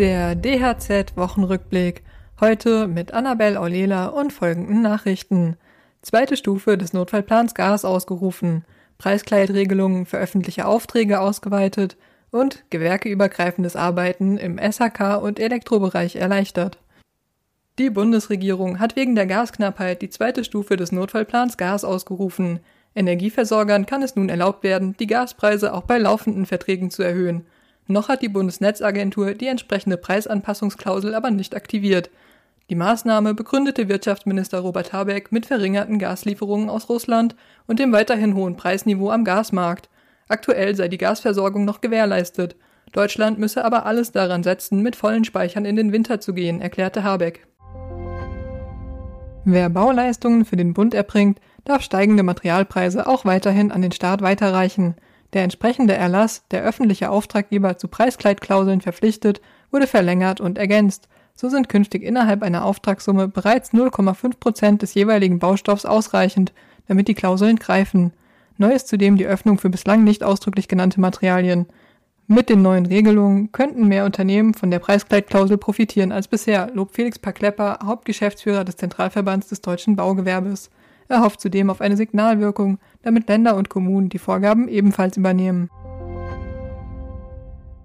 Der DHZ-Wochenrückblick. Heute mit Annabel Aulela und folgenden Nachrichten. Zweite Stufe des Notfallplans Gas ausgerufen. Preiskleidregelungen für öffentliche Aufträge ausgeweitet und gewerkeübergreifendes Arbeiten im SHK- und Elektrobereich erleichtert. Die Bundesregierung hat wegen der Gasknappheit die zweite Stufe des Notfallplans Gas ausgerufen. Energieversorgern kann es nun erlaubt werden, die Gaspreise auch bei laufenden Verträgen zu erhöhen. Noch hat die Bundesnetzagentur die entsprechende Preisanpassungsklausel aber nicht aktiviert. Die Maßnahme begründete Wirtschaftsminister Robert Habeck mit verringerten Gaslieferungen aus Russland und dem weiterhin hohen Preisniveau am Gasmarkt. Aktuell sei die Gasversorgung noch gewährleistet. Deutschland müsse aber alles daran setzen, mit vollen Speichern in den Winter zu gehen, erklärte Habeck. Wer Bauleistungen für den Bund erbringt, darf steigende Materialpreise auch weiterhin an den Staat weiterreichen. Der entsprechende Erlass, der öffentliche Auftraggeber zu Preiskleidklauseln verpflichtet, wurde verlängert und ergänzt. So sind künftig innerhalb einer Auftragssumme bereits 0,5 Prozent des jeweiligen Baustoffs ausreichend, damit die Klauseln greifen. Neu ist zudem die Öffnung für bislang nicht ausdrücklich genannte Materialien. Mit den neuen Regelungen könnten mehr Unternehmen von der Preiskleidklausel profitieren als bisher, lobt Felix Paklepper, Hauptgeschäftsführer des Zentralverbands des deutschen Baugewerbes. Er hofft zudem auf eine Signalwirkung, damit Länder und Kommunen die Vorgaben ebenfalls übernehmen.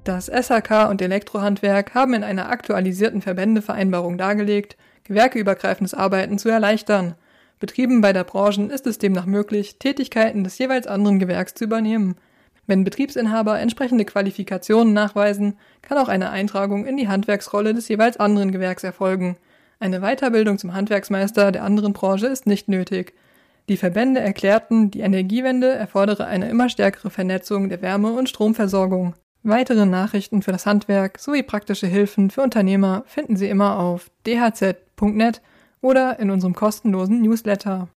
Das SHK und Elektrohandwerk haben in einer aktualisierten Verbändevereinbarung dargelegt, gewerkeübergreifendes Arbeiten zu erleichtern. Betrieben beider Branchen ist es demnach möglich, Tätigkeiten des jeweils anderen Gewerks zu übernehmen. Wenn Betriebsinhaber entsprechende Qualifikationen nachweisen, kann auch eine Eintragung in die Handwerksrolle des jeweils anderen Gewerks erfolgen. Eine Weiterbildung zum Handwerksmeister der anderen Branche ist nicht nötig. Die Verbände erklärten, die Energiewende erfordere eine immer stärkere Vernetzung der Wärme- und Stromversorgung. Weitere Nachrichten für das Handwerk sowie praktische Hilfen für Unternehmer finden Sie immer auf dhz.net oder in unserem kostenlosen Newsletter.